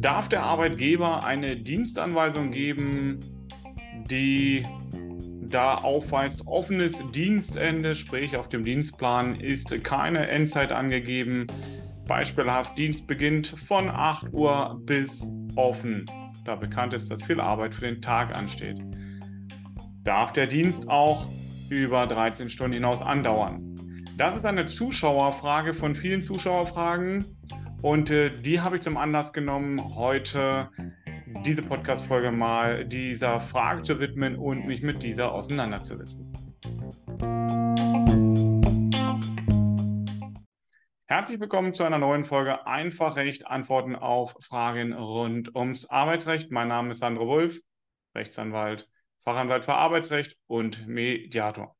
Darf der Arbeitgeber eine Dienstanweisung geben, die da aufweist, offenes Dienstende, sprich auf dem Dienstplan ist keine Endzeit angegeben. Beispielhaft, Dienst beginnt von 8 Uhr bis offen, da bekannt ist, dass viel Arbeit für den Tag ansteht. Darf der Dienst auch über 13 Stunden hinaus andauern? Das ist eine Zuschauerfrage von vielen Zuschauerfragen und äh, die habe ich zum Anlass genommen, heute diese Podcast-Folge mal dieser Frage zu widmen und mich mit dieser auseinanderzusetzen. Herzlich willkommen zu einer neuen Folge Einfach Recht Antworten auf Fragen rund ums Arbeitsrecht. Mein Name ist Sandro Wolf, Rechtsanwalt, Fachanwalt für Arbeitsrecht und Mediator.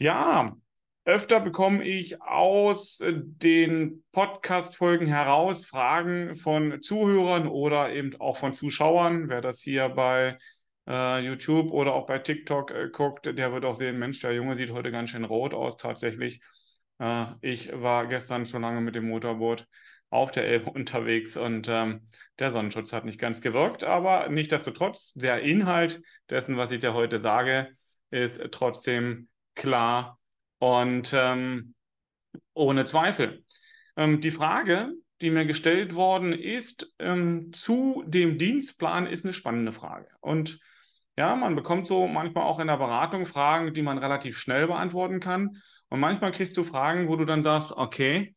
Ja, Öfter bekomme ich aus äh, den Podcast-Folgen heraus Fragen von Zuhörern oder eben auch von Zuschauern. Wer das hier bei äh, YouTube oder auch bei TikTok äh, guckt, der wird auch sehen, Mensch, der Junge sieht heute ganz schön rot aus tatsächlich. Äh, ich war gestern schon lange mit dem Motorboot auf der Elbe unterwegs und ähm, der Sonnenschutz hat nicht ganz gewirkt, aber nichtsdestotrotz, der Inhalt dessen, was ich dir heute sage, ist trotzdem klar und ähm, ohne Zweifel. Ähm, die Frage, die mir gestellt worden ist, ähm, zu dem Dienstplan, ist eine spannende Frage. Und ja, man bekommt so manchmal auch in der Beratung Fragen, die man relativ schnell beantworten kann. Und manchmal kriegst du Fragen, wo du dann sagst, okay,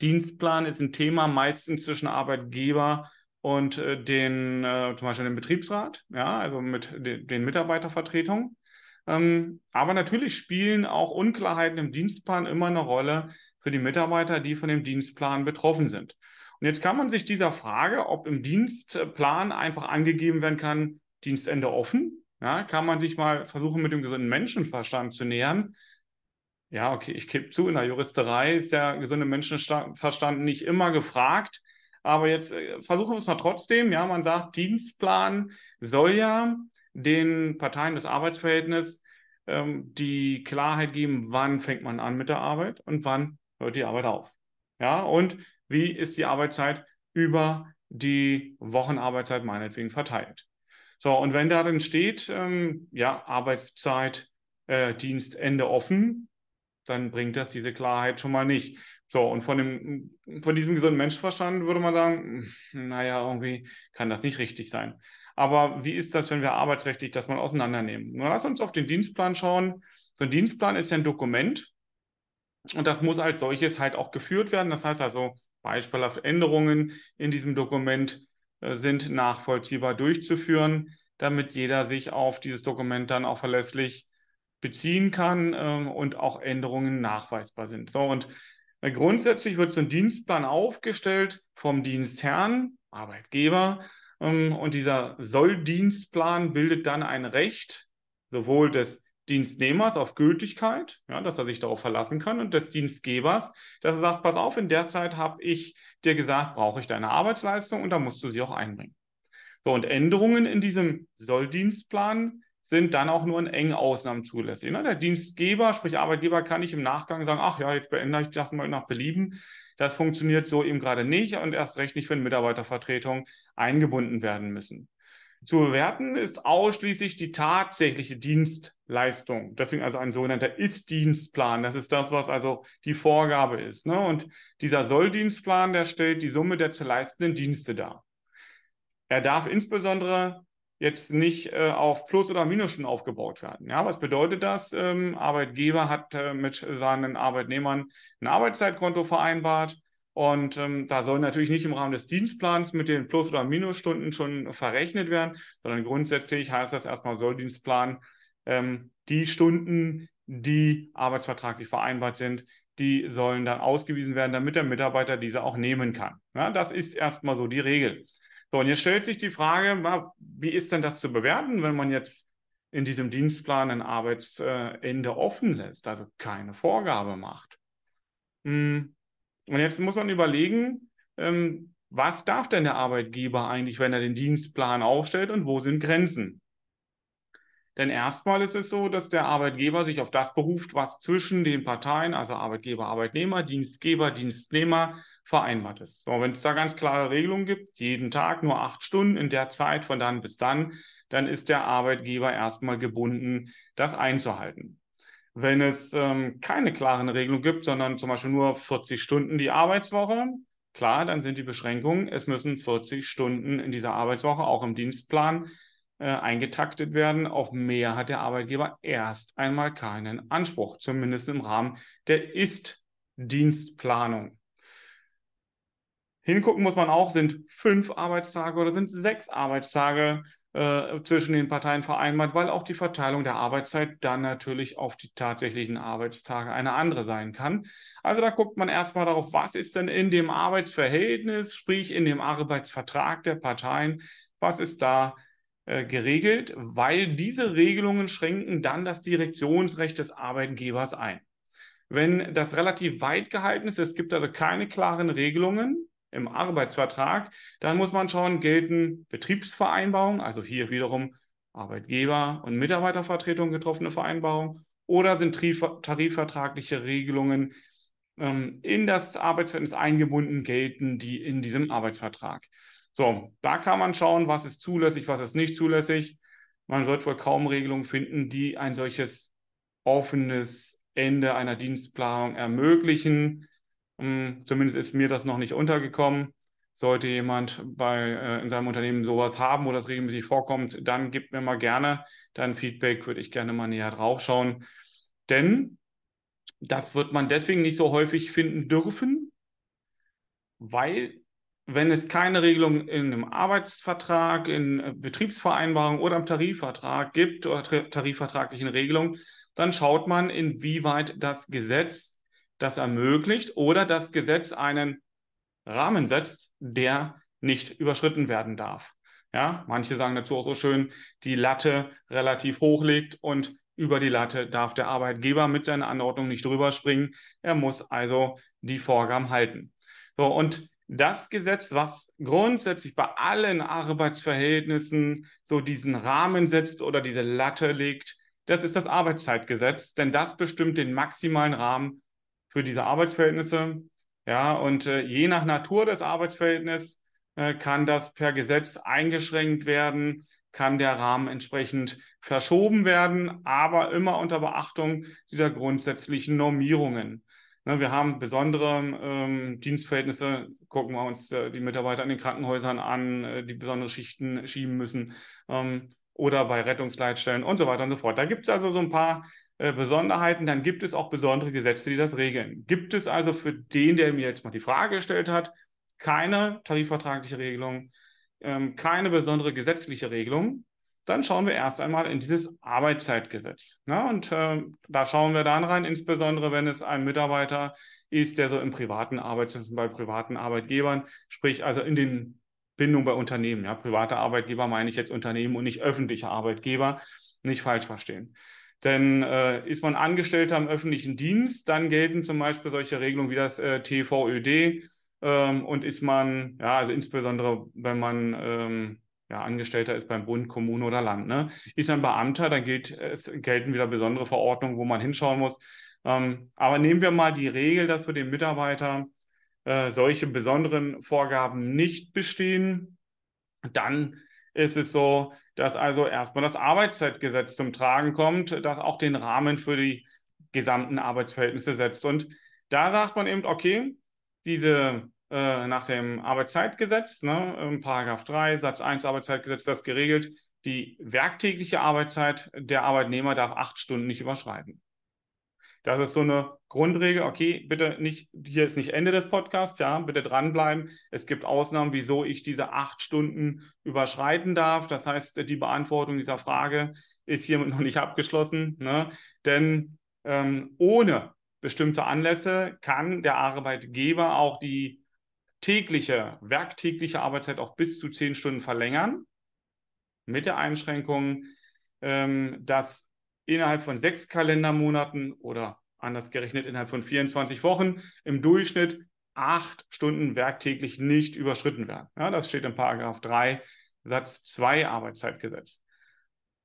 Dienstplan ist ein Thema meistens zwischen Arbeitgeber und äh, den, äh, zum Beispiel dem Betriebsrat, ja, also mit de den Mitarbeitervertretungen. Ähm, aber natürlich spielen auch Unklarheiten im Dienstplan immer eine Rolle für die Mitarbeiter, die von dem Dienstplan betroffen sind. Und jetzt kann man sich dieser Frage, ob im Dienstplan einfach angegeben werden kann, Dienstende offen, ja, kann man sich mal versuchen, mit dem gesunden Menschenverstand zu nähern. Ja, okay, ich gebe zu, in der Juristerei ist der gesunde Menschenverstand nicht immer gefragt. Aber jetzt äh, versuchen wir es mal trotzdem. Ja, man sagt, Dienstplan soll ja den Parteien des Arbeitsverhältnisses ähm, die Klarheit geben, wann fängt man an mit der Arbeit und wann hört die Arbeit auf. Ja, und wie ist die Arbeitszeit über die Wochenarbeitszeit meinetwegen verteilt. So, und wenn da dann steht, ähm, ja, Arbeitszeit, äh, Dienstende offen, dann bringt das diese Klarheit schon mal nicht. So, und von, dem, von diesem gesunden Menschenverstand würde man sagen, hm, naja, irgendwie kann das nicht richtig sein. Aber wie ist das, wenn wir arbeitsrechtlich das mal auseinandernehmen? Nun lass uns auf den Dienstplan schauen. So ein Dienstplan ist ja ein Dokument und das muss als solches halt auch geführt werden. Das heißt also, beispielhaft Änderungen in diesem Dokument äh, sind nachvollziehbar durchzuführen, damit jeder sich auf dieses Dokument dann auch verlässlich beziehen kann äh, und auch Änderungen nachweisbar sind. So, und äh, grundsätzlich wird so ein Dienstplan aufgestellt vom Dienstherrn, Arbeitgeber, ähm, und dieser Solldienstplan bildet dann ein Recht sowohl des Dienstnehmers auf Gültigkeit, ja, dass er sich darauf verlassen kann, und des Dienstgebers, dass er sagt, pass auf, in der Zeit habe ich dir gesagt, brauche ich deine Arbeitsleistung und da musst du sie auch einbringen. So, und Änderungen in diesem Solldienstplan sind dann auch nur in engen Ausnahmen zulässig. Ne? Der Dienstgeber, sprich Arbeitgeber, kann nicht im Nachgang sagen, ach ja, jetzt beende ich das mal nach Belieben. Das funktioniert so eben gerade nicht und erst recht nicht, wenn Mitarbeitervertretungen eingebunden werden müssen. Zu bewerten ist ausschließlich die tatsächliche Dienstleistung. Deswegen also ein sogenannter Ist-Dienstplan. Das ist das, was also die Vorgabe ist. Ne? Und dieser Soll-Dienstplan, der stellt die Summe der zu leistenden Dienste dar. Er darf insbesondere jetzt nicht äh, auf Plus- oder Minusstunden aufgebaut werden. Ja, was bedeutet das? Ähm, Arbeitgeber hat äh, mit seinen Arbeitnehmern ein Arbeitszeitkonto vereinbart und ähm, da soll natürlich nicht im Rahmen des Dienstplans mit den Plus- oder Minusstunden schon verrechnet werden, sondern grundsätzlich heißt das erstmal Solldienstplan, ähm, die Stunden, die arbeitsvertraglich vereinbart sind, die sollen dann ausgewiesen werden, damit der Mitarbeiter diese auch nehmen kann. Ja, das ist erstmal so die Regel. So, und jetzt stellt sich die Frage, wie ist denn das zu bewerten, wenn man jetzt in diesem Dienstplan ein Arbeitsende offen lässt, also keine Vorgabe macht? Hm, und jetzt muss man überlegen, ähm, was darf denn der Arbeitgeber eigentlich, wenn er den Dienstplan aufstellt und wo sind Grenzen? Denn erstmal ist es so, dass der Arbeitgeber sich auf das beruft, was zwischen den Parteien, also Arbeitgeber, Arbeitnehmer, Dienstgeber, Dienstnehmer, vereinbart ist. So, wenn es da ganz klare Regelungen gibt, jeden Tag nur acht Stunden in der Zeit von dann bis dann, dann ist der Arbeitgeber erstmal gebunden, das einzuhalten. Wenn es ähm, keine klaren Regelungen gibt, sondern zum Beispiel nur 40 Stunden die Arbeitswoche, klar, dann sind die Beschränkungen, es müssen 40 Stunden in dieser Arbeitswoche auch im Dienstplan äh, eingetaktet werden. Auf mehr hat der Arbeitgeber erst einmal keinen Anspruch, zumindest im Rahmen der Ist-Dienstplanung. Hingucken muss man auch, sind fünf Arbeitstage oder sind sechs Arbeitstage äh, zwischen den Parteien vereinbart, weil auch die Verteilung der Arbeitszeit dann natürlich auf die tatsächlichen Arbeitstage eine andere sein kann. Also da guckt man erstmal darauf, was ist denn in dem Arbeitsverhältnis, sprich in dem Arbeitsvertrag der Parteien, was ist da äh, geregelt, weil diese Regelungen schränken dann das Direktionsrecht des Arbeitgebers ein. Wenn das relativ weit gehalten ist, es gibt also keine klaren Regelungen im Arbeitsvertrag, dann muss man schauen, gelten Betriebsvereinbarungen, also hier wiederum Arbeitgeber- und Mitarbeitervertretung getroffene Vereinbarungen, oder sind tarifvertragliche Regelungen ähm, in das Arbeitsverhältnis eingebunden, gelten die in diesem Arbeitsvertrag. So, da kann man schauen, was ist zulässig, was ist nicht zulässig. Man wird wohl kaum Regelungen finden, die ein solches offenes Ende einer Dienstplanung ermöglichen. Um, zumindest ist mir das noch nicht untergekommen. Sollte jemand bei, äh, in seinem Unternehmen sowas haben, wo das regelmäßig vorkommt, dann gibt mir mal gerne dein Feedback, würde ich gerne mal näher drauf schauen. Denn das wird man deswegen nicht so häufig finden dürfen, weil wenn es keine Regelung in einem Arbeitsvertrag, in äh, Betriebsvereinbarung oder im Tarifvertrag gibt oder tarifvertraglichen Regelungen, dann schaut man, inwieweit das Gesetz das ermöglicht oder das Gesetz einen Rahmen setzt, der nicht überschritten werden darf. Ja, manche sagen dazu auch so schön, die Latte relativ hoch liegt und über die Latte darf der Arbeitgeber mit seiner Anordnung nicht drüber springen. Er muss also die Vorgaben halten. So, und das Gesetz, was grundsätzlich bei allen Arbeitsverhältnissen so diesen Rahmen setzt oder diese Latte legt, das ist das Arbeitszeitgesetz, denn das bestimmt den maximalen Rahmen für diese Arbeitsverhältnisse. Ja, und äh, je nach Natur des Arbeitsverhältnisses äh, kann das per Gesetz eingeschränkt werden, kann der Rahmen entsprechend verschoben werden, aber immer unter Beachtung dieser grundsätzlichen Normierungen. Ne, wir haben besondere ähm, Dienstverhältnisse, gucken wir uns äh, die Mitarbeiter in den Krankenhäusern an, äh, die besondere Schichten schieben müssen ähm, oder bei Rettungsleitstellen und so weiter und so fort. Da gibt es also so ein paar äh, Besonderheiten, dann gibt es auch besondere Gesetze, die das regeln. Gibt es also für den, der mir jetzt mal die Frage gestellt hat, keine tarifvertragliche Regelung, ähm, keine besondere gesetzliche Regelung, dann schauen wir erst einmal in dieses Arbeitszeitgesetz. Ne? Und äh, da schauen wir dann rein, insbesondere wenn es ein Mitarbeiter ist, der so im privaten Arbeitsverhältnis bei privaten Arbeitgebern, sprich also in den Bindungen bei Unternehmen. Ja? Private Arbeitgeber meine ich jetzt Unternehmen und nicht öffentliche Arbeitgeber, nicht falsch verstehen. Denn äh, ist man Angestellter im öffentlichen Dienst, dann gelten zum Beispiel solche Regelungen wie das äh, TVÖD. Ähm, und ist man, ja, also insbesondere wenn man ähm, ja, Angestellter ist beim Bund, Kommune oder Land. Ne? Ist ein Beamter, dann gilt, es gelten wieder besondere Verordnungen, wo man hinschauen muss. Ähm, aber nehmen wir mal die Regel, dass für den Mitarbeiter äh, solche besonderen Vorgaben nicht bestehen. Dann ist es so, dass also erstmal das Arbeitszeitgesetz zum Tragen kommt, das auch den Rahmen für die gesamten Arbeitsverhältnisse setzt. Und da sagt man eben, okay, diese äh, nach dem Arbeitszeitgesetz, ne, Paragraph 3, Satz 1 Arbeitszeitgesetz, das geregelt, die werktägliche Arbeitszeit der Arbeitnehmer darf acht Stunden nicht überschreiten. Das ist so eine Grundregel. Okay, bitte nicht, hier ist nicht Ende des Podcasts, ja, bitte dranbleiben. Es gibt Ausnahmen, wieso ich diese acht Stunden überschreiten darf. Das heißt, die Beantwortung dieser Frage ist hiermit noch nicht abgeschlossen, ne? denn ähm, ohne bestimmte Anlässe kann der Arbeitgeber auch die tägliche, werktägliche Arbeitszeit auch bis zu zehn Stunden verlängern, mit der Einschränkung, ähm, dass innerhalb von sechs Kalendermonaten oder anders gerechnet innerhalb von 24 Wochen im Durchschnitt acht Stunden werktäglich nicht überschritten werden. Ja, das steht in Paragraph 3 Satz 2 Arbeitszeitgesetz.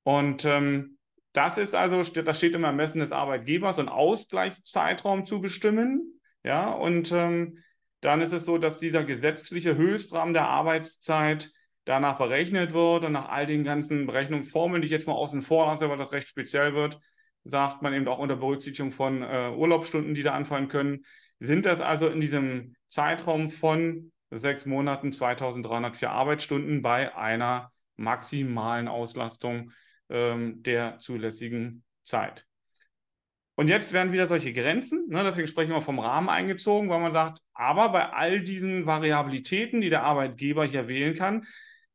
Und ähm, das ist also, das steht im Ermessen des Arbeitgebers, einen Ausgleichszeitraum zu bestimmen. Ja, und ähm, dann ist es so, dass dieser gesetzliche Höchstrahmen der Arbeitszeit danach berechnet wird und nach all den ganzen Berechnungsformeln, die ich jetzt mal außen vor lasse, weil das recht speziell wird, sagt man eben auch unter Berücksichtigung von äh, Urlaubsstunden, die da anfallen können, sind das also in diesem Zeitraum von sechs Monaten 2304 Arbeitsstunden bei einer maximalen Auslastung ähm, der zulässigen Zeit. Und jetzt werden wieder solche Grenzen, ne, deswegen sprechen wir vom Rahmen eingezogen, weil man sagt, aber bei all diesen Variabilitäten, die der Arbeitgeber hier wählen kann,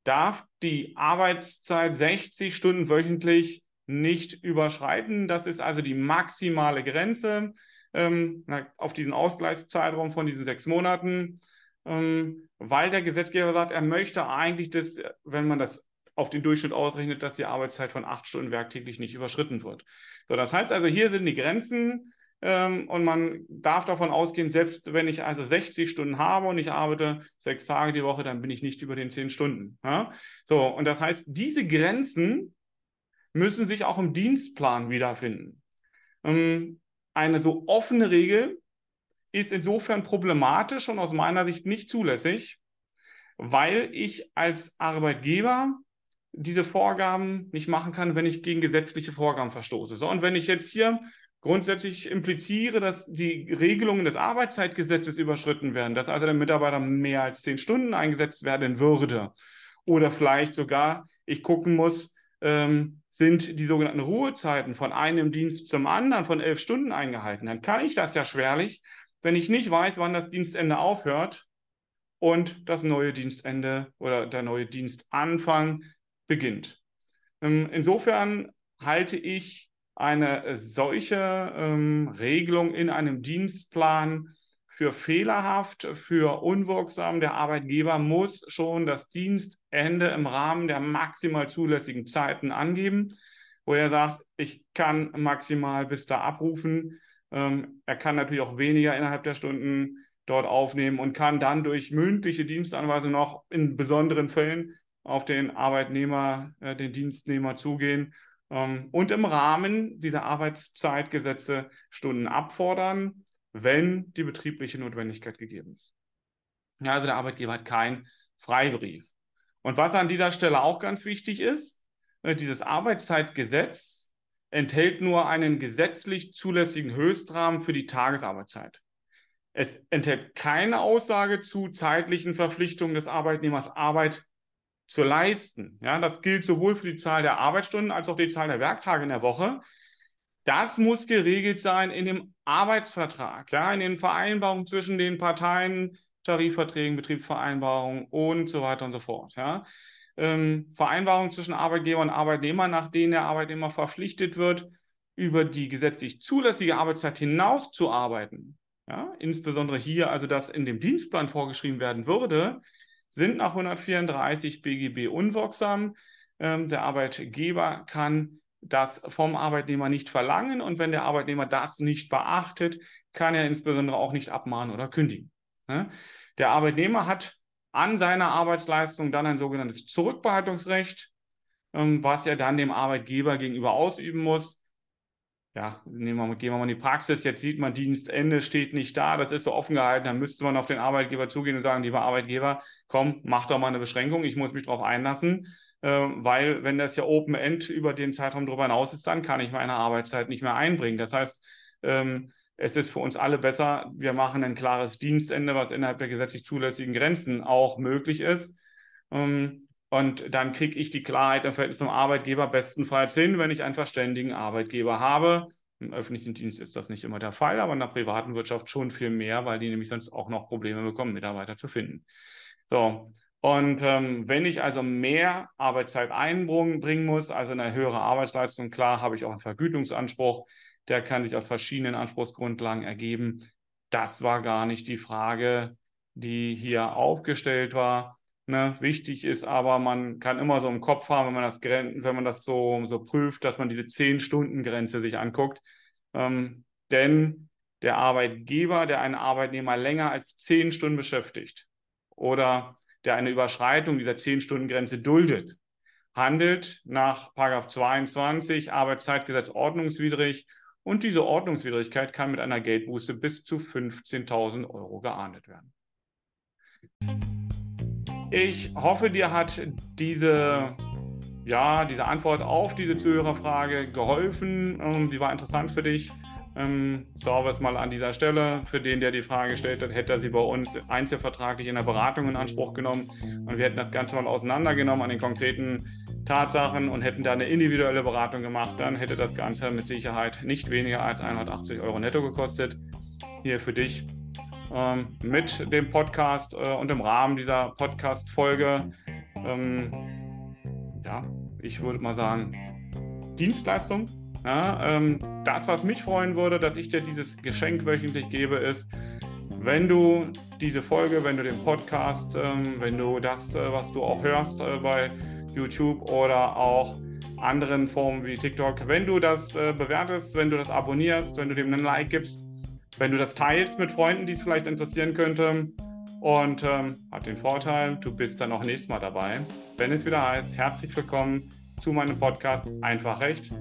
darf die Arbeitszeit 60 Stunden wöchentlich nicht überschreiten. Das ist also die maximale Grenze ähm, auf diesen Ausgleichszeitraum von diesen sechs Monaten, ähm, weil der Gesetzgeber sagt, er möchte eigentlich, dass, wenn man das auf den Durchschnitt ausrechnet, dass die Arbeitszeit von acht Stunden werktäglich nicht überschritten wird. So, das heißt also, hier sind die Grenzen ähm, und man darf davon ausgehen, selbst wenn ich also 60 Stunden habe und ich arbeite sechs Tage die Woche, dann bin ich nicht über den zehn Stunden. Ja? So, und das heißt, diese Grenzen müssen sich auch im Dienstplan wiederfinden. Ähm, eine so offene Regel ist insofern problematisch und aus meiner Sicht nicht zulässig, weil ich als Arbeitgeber diese Vorgaben nicht machen kann, wenn ich gegen gesetzliche Vorgaben verstoße. So, und wenn ich jetzt hier grundsätzlich impliziere, dass die Regelungen des Arbeitszeitgesetzes überschritten werden, dass also der Mitarbeiter mehr als zehn Stunden eingesetzt werden würde, oder vielleicht sogar ich gucken muss, ähm, sind die sogenannten Ruhezeiten von einem Dienst zum anderen von elf Stunden eingehalten, dann kann ich das ja schwerlich, wenn ich nicht weiß, wann das Dienstende aufhört und das neue Dienstende oder der neue Dienstanfang beginnt. Ähm, insofern halte ich eine solche ähm, Regelung in einem Dienstplan für fehlerhaft, für unwirksam. Der Arbeitgeber muss schon das Dienstende im Rahmen der maximal zulässigen Zeiten angeben, wo er sagt, ich kann maximal bis da abrufen. Ähm, er kann natürlich auch weniger innerhalb der Stunden dort aufnehmen und kann dann durch mündliche Dienstanweisung noch in besonderen Fällen auf den Arbeitnehmer, äh, den Dienstnehmer zugehen ähm, und im Rahmen dieser Arbeitszeitgesetze Stunden abfordern, wenn die betriebliche Notwendigkeit gegeben ist. Ja, also der Arbeitgeber hat keinen Freibrief. Und was an dieser Stelle auch ganz wichtig ist, äh, dieses Arbeitszeitgesetz enthält nur einen gesetzlich zulässigen Höchstrahmen für die Tagesarbeitszeit. Es enthält keine Aussage zu zeitlichen Verpflichtungen des Arbeitnehmers, Arbeit zu leisten. Ja, das gilt sowohl für die Zahl der Arbeitsstunden als auch die Zahl der Werktage in der Woche. Das muss geregelt sein in dem Arbeitsvertrag, ja, in den Vereinbarungen zwischen den Parteien, Tarifverträgen, Betriebsvereinbarungen und so weiter und so fort. Ja. Ähm, Vereinbarungen zwischen Arbeitgeber und Arbeitnehmer, nach denen der Arbeitnehmer verpflichtet wird, über die gesetzlich zulässige Arbeitszeit hinaus zu arbeiten. Ja, insbesondere hier, also dass in dem Dienstplan vorgeschrieben werden würde, sind nach 134 BGB unwirksam. Ähm, der Arbeitgeber kann das vom Arbeitnehmer nicht verlangen und wenn der Arbeitnehmer das nicht beachtet, kann er insbesondere auch nicht abmahnen oder kündigen. Ne? Der Arbeitnehmer hat an seiner Arbeitsleistung dann ein sogenanntes Zurückbehaltungsrecht, ähm, was er dann dem Arbeitgeber gegenüber ausüben muss ja, nehmen wir gehen wir mal in die Praxis, jetzt sieht man, Dienstende steht nicht da, das ist so offen gehalten, dann müsste man auf den Arbeitgeber zugehen und sagen, lieber Arbeitgeber, komm, mach doch mal eine Beschränkung, ich muss mich darauf einlassen, äh, weil wenn das ja Open-End über den Zeitraum darüber hinaus ist, dann kann ich meine Arbeitszeit nicht mehr einbringen. Das heißt, ähm, es ist für uns alle besser, wir machen ein klares Dienstende, was innerhalb der gesetzlich zulässigen Grenzen auch möglich ist. Ähm, und dann kriege ich die Klarheit im Verhältnis zum Arbeitgeber bestenfalls hin, wenn ich einen verständigen Arbeitgeber habe. Im öffentlichen Dienst ist das nicht immer der Fall, aber in der privaten Wirtschaft schon viel mehr, weil die nämlich sonst auch noch Probleme bekommen, Mitarbeiter zu finden. So, und ähm, wenn ich also mehr Arbeitszeit einbringen muss, also eine höhere Arbeitsleistung, klar, habe ich auch einen Vergütungsanspruch. Der kann sich aus verschiedenen Anspruchsgrundlagen ergeben. Das war gar nicht die Frage, die hier aufgestellt war. Ne? Wichtig ist aber, man kann immer so im Kopf haben, wenn man das, wenn man das so, so prüft, dass man diese 10-Stunden-Grenze sich anguckt. Ähm, denn der Arbeitgeber, der einen Arbeitnehmer länger als 10 Stunden beschäftigt oder der eine Überschreitung dieser 10-Stunden-Grenze duldet handelt nach 22 Arbeitszeitgesetz ordnungswidrig und diese Ordnungswidrigkeit kann mit einer Geldbuße bis zu 15.000 Euro geahndet werden. Ich hoffe, dir hat diese, ja, diese Antwort auf diese Zuhörerfrage geholfen. Ähm, die war interessant für dich. Ähm, Service mal an dieser Stelle. Für den, der die Frage gestellt hat, hätte er sie bei uns einzelvertraglich in der Beratung in Anspruch genommen. Und wir hätten das Ganze mal auseinandergenommen an den konkreten Tatsachen und hätten da eine individuelle Beratung gemacht. Dann hätte das Ganze mit Sicherheit nicht weniger als 180 Euro netto gekostet. Hier für dich ähm, mit dem Podcast äh, und im Rahmen dieser Podcast-Folge. Ähm, ja, ich würde mal sagen, Dienstleistung ja, ähm, das, was mich freuen würde, dass ich dir dieses Geschenk wöchentlich gebe, ist, wenn du diese Folge, wenn du den Podcast, ähm, wenn du das, äh, was du auch hörst äh, bei YouTube oder auch anderen Formen wie TikTok, wenn du das äh, bewertest, wenn du das abonnierst, wenn du dem einen Like gibst, wenn du das teilst mit Freunden, die es vielleicht interessieren könnte und ähm, hat den Vorteil, du bist dann auch nächstes Mal dabei, wenn es wieder heißt, herzlich willkommen zu meinem Podcast Einfach Recht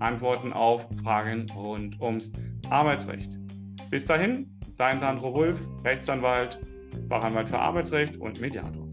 Antworten auf Fragen rund ums Arbeitsrecht. Bis dahin, dein Sandro Wulf, Rechtsanwalt, Fachanwalt für Arbeitsrecht und Mediator.